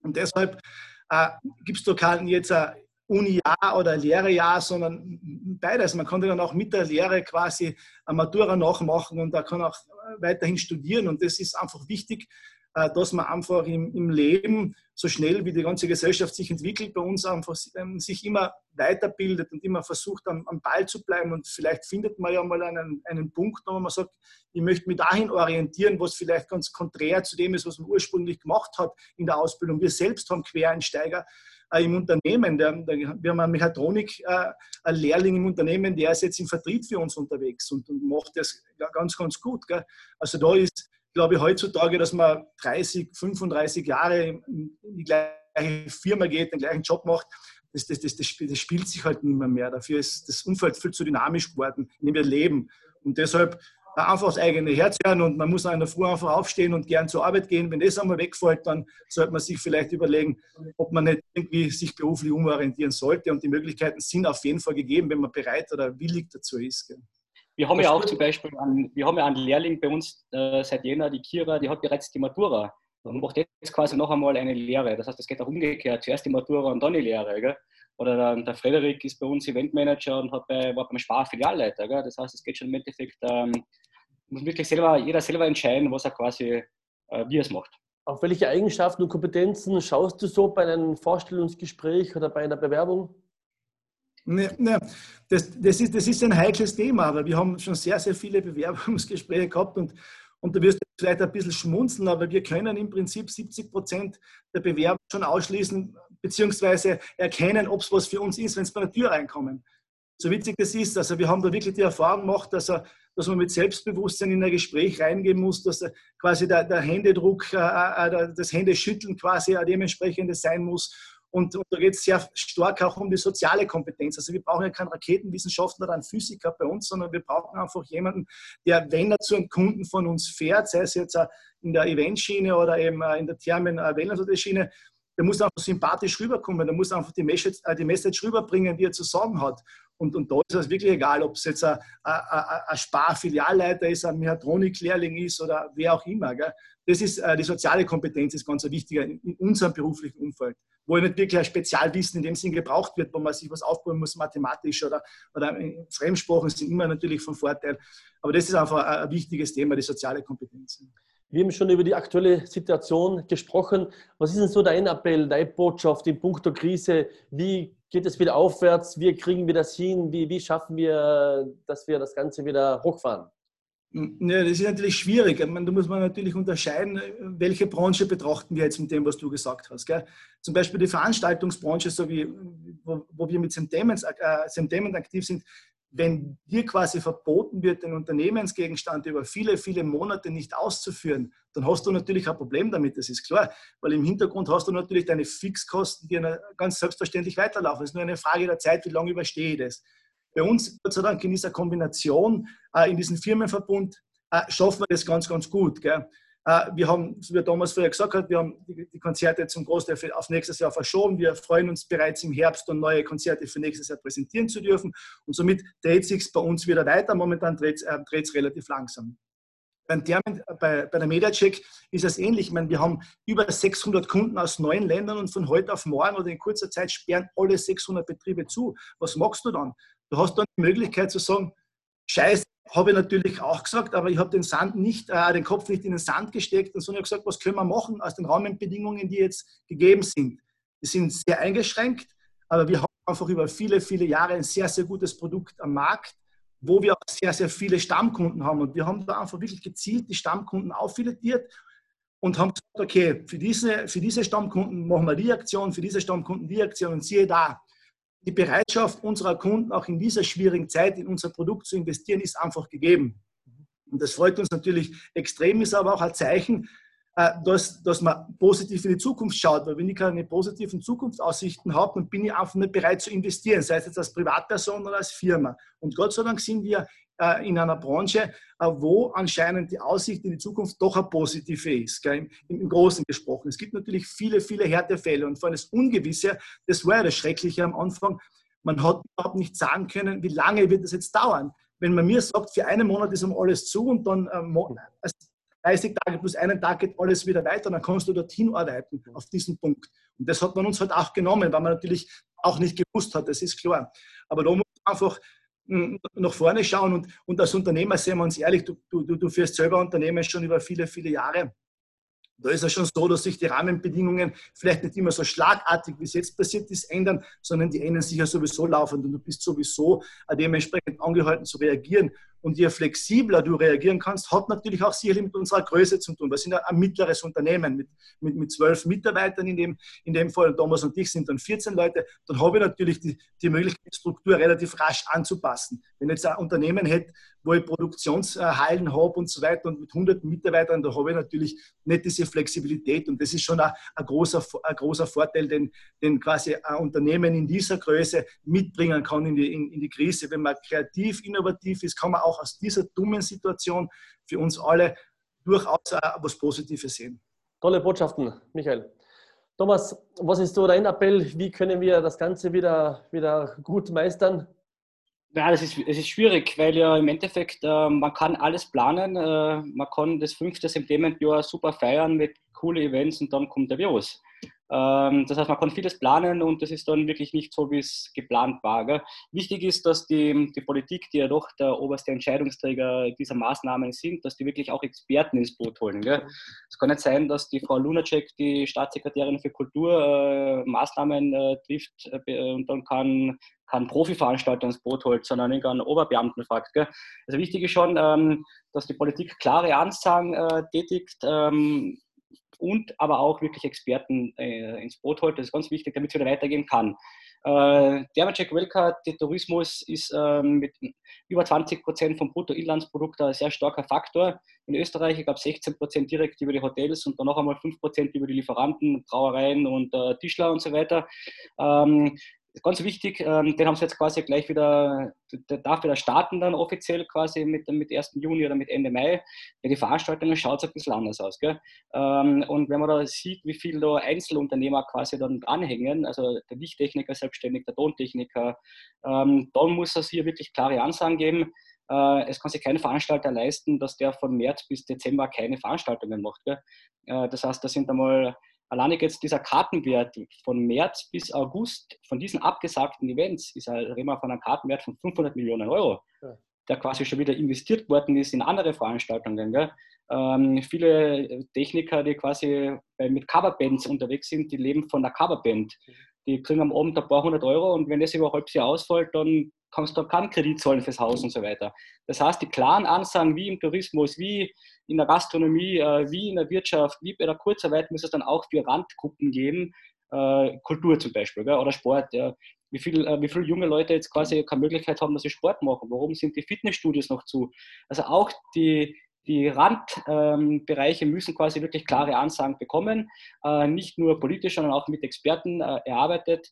Und deshalb äh, gibst du kein jetzt ein Uni-Jahr oder Lehrejahr, sondern beides. Man kann dann auch mit der Lehre quasi eine Matura nachmachen und da kann auch weiterhin studieren und das ist einfach wichtig, dass man einfach im, im, Leben so schnell wie die ganze Gesellschaft sich entwickelt, bei uns einfach ähm, sich immer weiterbildet und immer versucht, am, am Ball zu bleiben. Und vielleicht findet man ja mal einen, einen Punkt, wo man sagt, ich möchte mich dahin orientieren, was vielleicht ganz konträr zu dem ist, was man ursprünglich gemacht hat in der Ausbildung. Wir selbst haben Quereinsteiger äh, im Unternehmen. Wir haben einen Mechatronik-Lehrling äh, im Unternehmen, der ist jetzt im Vertrieb für uns unterwegs und, macht das ganz, ganz gut. Also da ist glaube heutzutage, dass man 30, 35 Jahre in die gleiche Firma geht, den gleichen Job macht, das, das, das, das, spielt sich halt nicht mehr, mehr. Dafür ist das Umfeld viel zu dynamisch geworden, in dem wir leben. Und deshalb einfach das eigene Herz hören und man muss in der Früh einfach aufstehen und gern zur Arbeit gehen. Wenn das einmal wegfällt, dann sollte man sich vielleicht überlegen, ob man nicht irgendwie sich beruflich umorientieren sollte. Und die Möglichkeiten sind auf jeden Fall gegeben, wenn man bereit oder willig dazu ist. Wir haben ja auch zum Beispiel einen, wir haben ja einen Lehrling bei uns äh, seit Jänner, die Kira, die hat bereits die Matura und macht jetzt quasi noch einmal eine Lehre. Das heißt, es geht auch umgekehrt. Zuerst die Matura und dann die Lehre. Gell? Oder der, der Frederik ist bei uns Eventmanager und hat bei, war beim Spar Filialleiter. Gell? Das heißt, es geht schon im Endeffekt, ähm, muss wirklich selber, jeder selber entscheiden, was er quasi, äh, wie er es macht. Auf welche Eigenschaften und Kompetenzen schaust du so bei einem Vorstellungsgespräch oder bei einer Bewerbung? Ne, ne, das, das, ist, das ist ein heikles Thema, aber wir haben schon sehr, sehr viele Bewerbungsgespräche gehabt und, und du wirst vielleicht ein bisschen schmunzeln, aber wir können im Prinzip 70 Prozent der Bewerber schon ausschließen, beziehungsweise erkennen, ob es was für uns ist, wenn sie bei der Tür reinkommen. So witzig das ist, also wir haben da wirklich die Erfahrung gemacht, dass, er, dass man mit Selbstbewusstsein in ein Gespräch reingehen muss, dass quasi der, der Händedruck, äh, äh das Händeschütteln quasi dementsprechend sein muss und, und da geht es sehr stark auch um die soziale Kompetenz. Also wir brauchen ja keinen Raketenwissenschaftler oder einen Physiker bei uns, sondern wir brauchen einfach jemanden, der, wenn er zu einem Kunden von uns fährt, sei es jetzt in der Eventschiene oder eben äh, in der Thermen-Wellness-Schiene, der muss einfach sympathisch rüberkommen, der muss einfach die Message, äh, die Message rüberbringen, die er zu sagen hat. Und, und da ist es wirklich egal, ob es jetzt ein, ein, ein Spar-Filialleiter ist, ein Mechatronik-Lehrling ist oder wer auch immer. Gell? Das ist äh, die soziale Kompetenz, ist ganz wichtiger in, in unserem beruflichen Umfeld wo nicht wirklich ein Spezialwissen in dem Sinn gebraucht wird, wo man sich was aufbauen muss, mathematisch oder, oder Fremdsprachen sind immer natürlich von Vorteil. Aber das ist einfach ein, wichtiges Thema, die soziale Kompetenz. Wir haben schon über die aktuelle Situation gesprochen. Was ist denn so dein Appell, deine Botschaft in puncto Krise? Wie geht es wieder aufwärts? Wie kriegen wir das hin? Wie, wie schaffen wir, dass wir das Ganze wieder hochfahren? Ja, das ist natürlich schwierig. da muss man natürlich unterscheiden, welche Branche betrachten wir jetzt mit dem, was du gesagt hast. Gell? Zum Beispiel die Veranstaltungsbranche, so wie, wo, wo wir mit Semtainment äh, aktiv sind, wenn dir quasi verboten wird, den Unternehmensgegenstand über viele, viele Monate nicht auszuführen, dann hast du natürlich ein Problem damit, das ist klar. Weil im Hintergrund hast du natürlich deine Fixkosten, die ganz selbstverständlich weiterlaufen. Es ist nur eine Frage der Zeit, wie lange überstehe ich das. Bei uns, Gott sei Dank, in dieser Kombination, äh, in diesem Firmenverbund, äh, schaffen wir das ganz, ganz gut. Gell? Äh, wir haben, wie Thomas vorher gesagt hat, wir haben die Konzerte zum Großteil auf nächstes Jahr verschoben. Wir freuen uns bereits im Herbst und neue Konzerte für nächstes Jahr präsentieren zu dürfen. Und somit dreht sich bei uns wieder weiter. Momentan dreht es äh, relativ langsam. Beim Termin, bei, bei der MediaCheck ist es ähnlich. Ich meine, wir haben über 600 Kunden aus neun Ländern und von heute auf morgen oder in kurzer Zeit sperren alle 600 Betriebe zu. Was machst du dann? Du hast dann die Möglichkeit zu sagen, Scheiße, habe ich natürlich auch gesagt, aber ich habe den äh, den Kopf nicht in den Sand gesteckt, sondern gesagt, was können wir machen aus den Rahmenbedingungen, die jetzt gegeben sind. Die sind sehr eingeschränkt, aber wir haben einfach über viele, viele Jahre ein sehr, sehr gutes Produkt am Markt, wo wir auch sehr, sehr viele Stammkunden haben. Und wir haben da einfach wirklich gezielt die Stammkunden auffiletiert und haben gesagt, okay, für diese, für diese Stammkunden machen wir die Aktion, für diese Stammkunden die Aktion und siehe da, die Bereitschaft unserer Kunden auch in dieser schwierigen Zeit in unser Produkt zu investieren, ist einfach gegeben. Und das freut uns natürlich extrem, ist aber auch ein Zeichen, äh, dass, dass man positiv in die Zukunft schaut. Weil wenn ich keine positiven Zukunftsaussichten habe, dann bin ich einfach nicht bereit zu investieren, sei es jetzt als Privatperson oder als Firma. Und Gott sei Dank sind wir äh, in einer Branche, äh, wo anscheinend die Aussicht in die Zukunft doch eine positive ist, gell, im, im, Großen gesprochen. Es gibt natürlich viele, viele Härtefälle und vor allem das Ungewisse, das war ja das Schreckliche am Anfang, man hat überhaupt nicht sagen können, wie lange wird das jetzt dauern. Wenn man mir sagt, für einen Monat ist um alles zu und dann äh, 30 Tage plus einen Tag geht alles wieder weiter, dann kannst du dorthin arbeiten auf diesen Punkt. Und das hat man uns halt auch genommen, weil man natürlich auch nicht gewusst hat, das ist klar. Aber da muss man einfach nach vorne schauen und, und als Unternehmer, sehen wir uns ehrlich, du, du, du führst selber Unternehmen schon über viele, viele Jahre. Da ist es schon so, dass sich die Rahmenbedingungen vielleicht nicht immer so schlagartig, wie es jetzt passiert ist, ändern, sondern die ändern sich ja sowieso laufend und du bist sowieso dementsprechend angehalten zu reagieren. Und je flexibler du reagieren kannst, hat natürlich auch sicherlich mit unserer Größe zu tun. Wir sind ein mittleres Unternehmen mit, mit, mit zwölf Mitarbeitern in dem, in dem Fall. Thomas und ich sind dann 14 Leute. Dann habe ich natürlich die, die Möglichkeit, die Struktur relativ rasch anzupassen. Wenn ich jetzt ein Unternehmen hätte, wo ich Produktionshallen habe und so weiter und mit hunderten Mitarbeitern, da habe ich natürlich nicht diese Flexibilität und das ist schon ein, ein, großer, ein großer Vorteil, den, den quasi ein Unternehmen in dieser Größe mitbringen kann in die, in, in die Krise. Wenn man kreativ, innovativ ist, kann man auch aus dieser dummen Situation für uns alle durchaus was Positives sehen. Tolle Botschaften, Michael. Thomas, was ist so dein Appell? Wie können wir das Ganze wieder, wieder gut meistern? Ja, das ist, es ist schwierig, weil ja im Endeffekt äh, man kann alles planen. Äh, man kann das fünfte September super feiern mit coole Events und dann kommt der Virus. Ähm, das heißt, man kann vieles planen und das ist dann wirklich nicht so, wie es geplant war. Wichtig ist, dass die, die Politik, die ja doch der oberste Entscheidungsträger dieser Maßnahmen sind, dass die wirklich auch Experten ins Boot holen. Es kann nicht sein, dass die Frau Lunacek, die Staatssekretärin für Kultur, äh, Maßnahmen äh, trifft äh, und dann kann kein Profiveranstalter ins Boot holt, sondern irgendeinen Oberbeamten fragt. Gell? Also wichtig ist schon, ähm, dass die Politik klare Ansagen äh, tätigt, ähm, und aber auch wirklich Experten äh, ins Boot holt. Das ist ganz wichtig, damit es wieder weitergehen kann. Äh, Dermacek Welka, der Tourismus ist ähm, mit über 20 Prozent vom Bruttoinlandsprodukt ein sehr starker Faktor. In Österreich, ich glaube 16 Prozent direkt über die Hotels und dann noch einmal 5 Prozent über die Lieferanten, Brauereien und äh, Tischler und so weiter. Ähm, ganz wichtig, ähm, den haben sie jetzt quasi gleich wieder, der darf wieder starten dann offiziell quasi mit, mit 1. Juni oder mit Ende Mai. Bei den Veranstaltungen schaut es ein bisschen anders aus. Gell? Ähm, und wenn man da sieht, wie viele da Einzelunternehmer quasi dann dranhängen, also der Lichttechniker selbstständig, der Tontechniker, ähm, dann muss es hier wirklich klare Ansagen geben. Äh, es kann sich kein Veranstalter leisten, dass der von März bis Dezember keine Veranstaltungen macht. Gell? Äh, das heißt, da sind einmal Alleine jetzt dieser Kartenwert von März bis August von diesen abgesagten Events ist halt, reden wir von einem Kartenwert von 500 Millionen Euro, ja. der quasi schon wieder investiert worden ist in andere Veranstaltungen. Ähm, viele Techniker, die quasi mit Coverbands unterwegs sind, die leben von der Coverband. Mhm. Die kriegen am Abend ein paar hundert Euro und wenn das über ein halbes Jahr ausfällt, dann kannst du keinen Kredit zahlen fürs Haus und so weiter. Das heißt, die klaren Ansagen wie im Tourismus, wie in der Gastronomie, äh, wie in der Wirtschaft, wie bei der Kurzarbeit muss es dann auch für Randgruppen geben, äh, Kultur zum Beispiel oder Sport. Wie, viel, äh, wie viele junge Leute jetzt quasi keine Möglichkeit haben, dass sie Sport machen? Warum sind die Fitnessstudios noch zu? Also auch die, die Randbereiche ähm, müssen quasi wirklich klare Ansagen bekommen, nicht nur politisch, sondern auch mit Experten erarbeitet.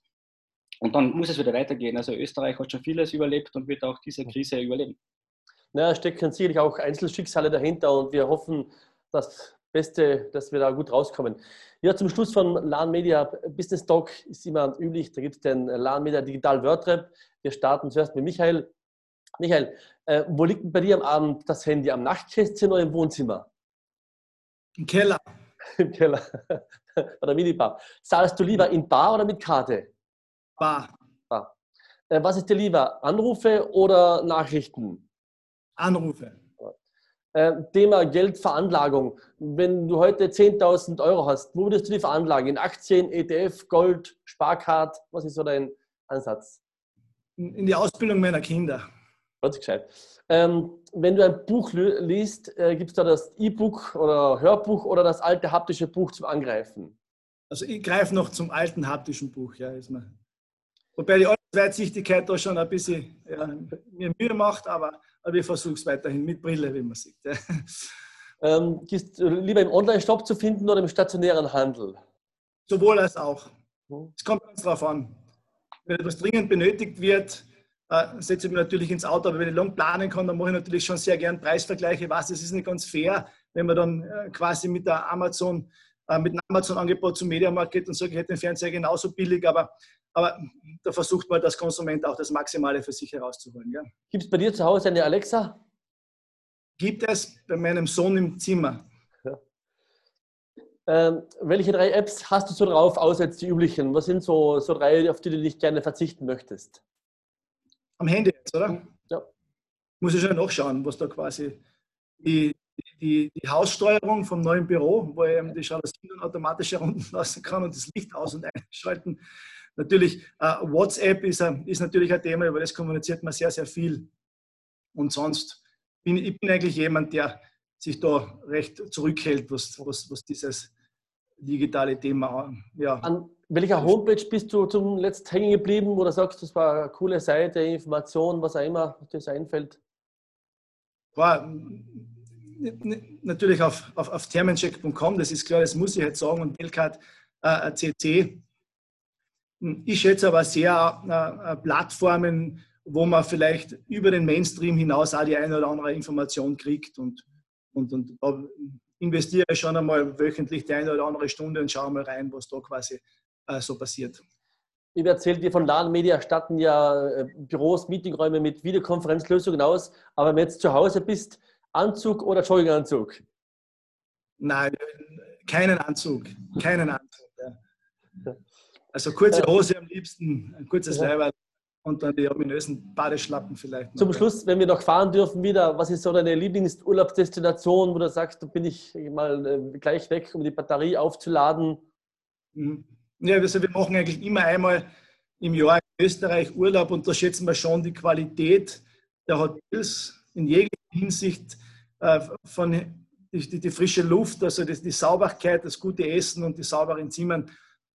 Und dann muss es wieder weitergehen. Also Österreich hat schon vieles überlebt und wird auch diese Krise überleben. Naja, stecken sicherlich auch Einzelschicksale dahinter und wir hoffen, das Beste, dass wir da gut rauskommen. Ja, zum Schluss von LAN Media Business Talk ist immer üblich, da gibt es den LAN Media Digital WordRap. Wir starten zuerst mit Michael. Michael, äh, wo liegt bei dir am Abend das Handy? Am Nachtkästchen oder im Wohnzimmer? Im Keller. Im Keller. oder Minibar. Zahlst du lieber in Bar oder mit Karte? Bar. Bar. Äh, was ist dir lieber? Anrufe oder Nachrichten? Anrufe. Äh, Thema Geldveranlagung. Wenn du heute 10.000 Euro hast, wo würdest du die veranlagen? In Aktien, ETF, Gold, Sparkart? Was ist so dein Ansatz? In die Ausbildung meiner Kinder. Ganz gescheit. Ähm, wenn du ein Buch liest, äh, gibt es da das E-Book oder Hörbuch oder das alte haptische Buch zum Angreifen? Also ich greife noch zum alten haptischen Buch, ja, ist mir. Wobei die Weitsichtigkeit da schon ein bisschen ja, mir Mühe macht, aber, aber ich versuche es weiterhin mit Brille, wie man sieht. Ja. Ähm, gehst du lieber im Online-Shop zu finden oder im stationären Handel? Sowohl als auch. Hm. Es kommt ganz drauf an. Wenn etwas dringend benötigt wird, äh, setze ich mich natürlich ins Auto, aber wenn ich lang planen kann, dann mache ich natürlich schon sehr gern Preisvergleiche. Was, es ist nicht ganz fair, wenn man dann äh, quasi mit der Amazon, äh, mit einem Amazon-Angebot zum Mediamarkt geht und sagt, ich hätte den Fernseher genauso billig, aber aber da versucht man als Konsument auch das Maximale für sich herauszuholen. Ja. Gibt es bei dir zu Hause eine Alexa? Gibt es bei meinem Sohn im Zimmer. Ja. Ähm, welche drei Apps hast du so drauf, außer jetzt die üblichen? Was sind so, so drei, auf die du nicht gerne verzichten möchtest? Am Handy jetzt, oder? Ja. Muss ich schon nachschauen, was da quasi die, die, die Haussteuerung vom neuen Büro, wo ich die Jalousien automatisch herunterlassen kann und das Licht aus- und einschalten Natürlich, äh, WhatsApp ist, ist natürlich ein Thema, über das kommuniziert man sehr, sehr viel. Und sonst bin, ich bin eigentlich jemand, der sich da recht zurückhält, was, was, was dieses digitale Thema. Ja. An welcher Homepage bist du zum letzten hängen geblieben oder sagst, das war eine coole Seite, Information, was auch immer dir einfällt? War natürlich auf, auf, auf thermencheck.com, das ist klar, das muss ich jetzt sagen, und Delcat äh, CC. Ich schätze aber sehr äh, Plattformen, wo man vielleicht über den Mainstream hinaus auch die eine oder andere Information kriegt und, und, und investiere schon einmal wöchentlich die eine oder andere Stunde und schaue mal rein, was da quasi äh, so passiert. Ich erzählt dir von LAN Media statten ja äh, Büros, Meetingräume mit Videokonferenzlösungen aus. Aber wenn du jetzt zu Hause bist, Anzug oder Jogginganzug? Nein, keinen Anzug. Keinen Anzug. Ja. Also kurze Hose am liebsten, ein kurzes ja. Leiberl und dann die ominösen Badeschlappen vielleicht. Noch. Zum Schluss, wenn wir noch fahren dürfen wieder, was ist so deine Lieblingsurlaubsdestination, wo du sagst, da bin ich mal äh, gleich weg, um die Batterie aufzuladen? Mhm. Ja, also wir machen eigentlich immer einmal im Jahr in Österreich Urlaub und da schätzen wir schon die Qualität der Hotels in jeglicher Hinsicht äh, von die, die, die, frische Luft, also die, die, Sauberkeit, das gute Essen und die sauberen Zimmern.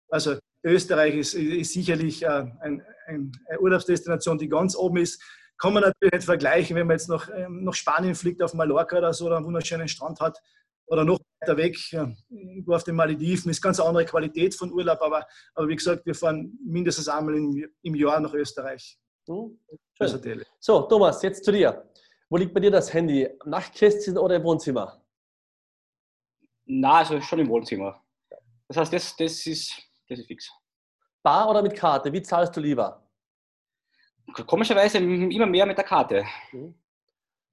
Also Österreich ist, ist sicherlich äh, ein, ein, eine Urlaubsdestination, die ganz oben ist. Kann man natürlich nicht vergleichen, wenn man jetzt nach, ähm, nach Spanien fliegt, auf Mallorca oder so, oder einen wunderschönen Strand hat oder noch weiter weg, irgendwo auf den Malediven, ist ganz andere Qualität von Urlaub, aber, aber wie gesagt, wir fahren mindestens einmal im, im Jahr nach Österreich. Hm, so, Thomas, jetzt zu dir. Wo liegt bei dir das Handy? Nachtkästchen oder im Wohnzimmer? Na, also schon im Wohnzimmer. Das heißt, das, das, ist, das ist fix. Bar oder mit Karte? Wie zahlst du lieber? Komischerweise immer mehr mit der Karte. Mhm.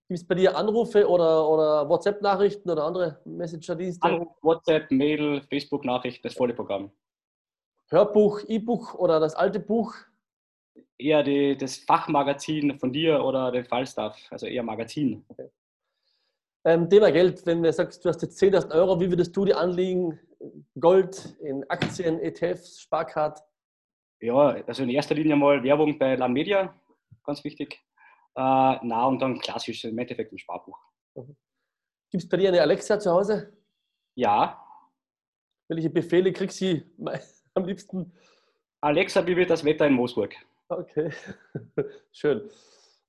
Gibt es bei dir Anrufe oder, oder WhatsApp-Nachrichten oder andere Messenger-Dienste? Anruf, WhatsApp, Mail, Facebook-Nachrichten, das volle Programm. Hörbuch, E-Book oder das alte Buch? Eher die, das Fachmagazin von dir oder den Fallstaff, also eher Magazin. Okay. Ähm, Thema Geld, wenn du sagst, du hast jetzt 10.000 Euro, wie würdest du die anlegen? Gold, in Aktien, ETFs, Sparkart? Ja, also in erster Linie mal Werbung bei LAN Media, ganz wichtig. Äh, na, und dann klassisch im Endeffekt ein Sparbuch. Mhm. Gibt es bei dir eine Alexa zu Hause? Ja. Welche Befehle kriegst du am liebsten? Alexa, wie wird das Wetter in Moosburg? Okay, schön.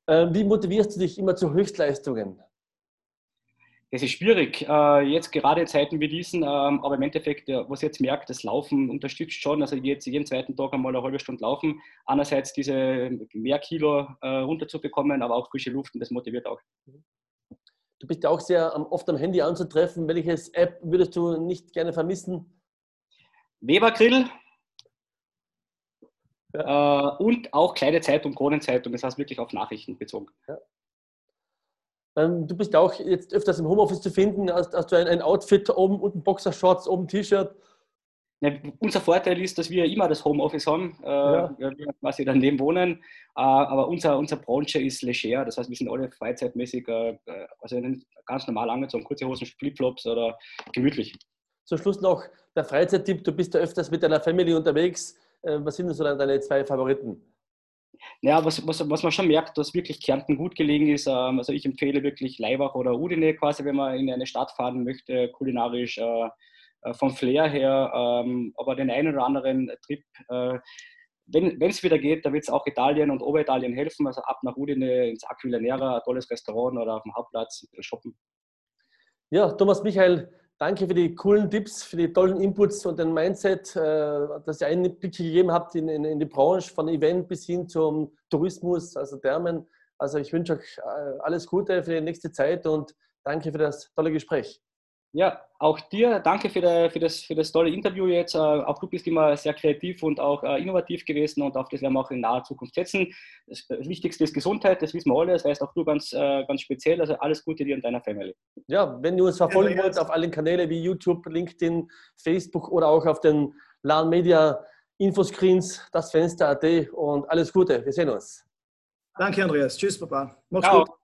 Ähm, wie motivierst du dich immer zu Höchstleistungen? Es ist schwierig, äh, jetzt gerade in Zeiten wie diesen, ähm, aber im Endeffekt, was ich jetzt merkt, das Laufen unterstützt schon. Also jetzt jeden zweiten Tag einmal eine halbe Stunde laufen. Einerseits diese mehr Kilo äh, runterzubekommen, aber auch frische Luft und das motiviert auch. Du bist ja auch sehr oft am Handy anzutreffen. Welches App würdest du nicht gerne vermissen? Weber Grill, ja. Äh, und auch kleine Zeitung, Kronenzeitung, das heißt wirklich auf Nachrichten bezogen. Ja. Ähm, du bist ja auch jetzt öfters im Homeoffice zu finden. Hast, hast du ein, ein Outfit oben, unten Boxershorts, oben T-Shirt? Ja, unser Vorteil ist, dass wir immer das Homeoffice haben, äh, ja. wir quasi daneben wohnen. Äh, aber unser, unsere Branche ist leger, das heißt, wir sind alle freizeitmäßig, äh, also ganz normal angezogen, kurze Hosen, Flipflops oder gemütlich. Zum Schluss noch der Freizeittipp: Du bist ja öfters mit deiner Family unterwegs. Äh, was sind denn so deine zwei Favoriten? Ja, was, was, was man schon merkt, dass wirklich Kärnten gut gelegen ist. Ähm, also ich empfehle wirklich Leibach oder Udine quasi, wenn man in eine Stadt fahren möchte, kulinarisch äh, äh, vom Flair her. Ähm, aber den einen oder anderen Trip, wenn es wieder geht, da wird es auch Italien und Oberitalien helfen. Also ab nach Udine ins Aquilinera, ein tolles Restaurant oder auf dem Hauptplatz shoppen. Ja, Thomas Michael, Danke für die coolen Tipps, für die tollen Inputs und den Mindset, äh, dass ihr einen Blick gegeben habt in, in, in, die Branche, von Event bis hin zum Tourismus, also Thermen. Also ich wünsche euch äh, alles Gute für die nächste Zeit und danke für das tolle Gespräch. Ja, auch dir danke für, der, für, das, für das tolle Interview jetzt. Äh, auch du bist immer sehr kreativ und auch äh, innovativ gewesen und auf das werden wir auch in naher Zukunft setzen. Das Wichtigste ist Gesundheit, das wissen wir alle, das weißt auch du ganz, äh, ganz speziell. Also alles Gute dir und deiner Family. Ja, wenn ihr uns verfolgen wollt auf allen Kanälen wie YouTube, LinkedIn, Facebook oder auch auf den LAN Media Infoscreens, das Fenster.at und alles Gute. Wir sehen uns. Danke, Andreas. Tschüss, Papa. Mach's Ciao. gut.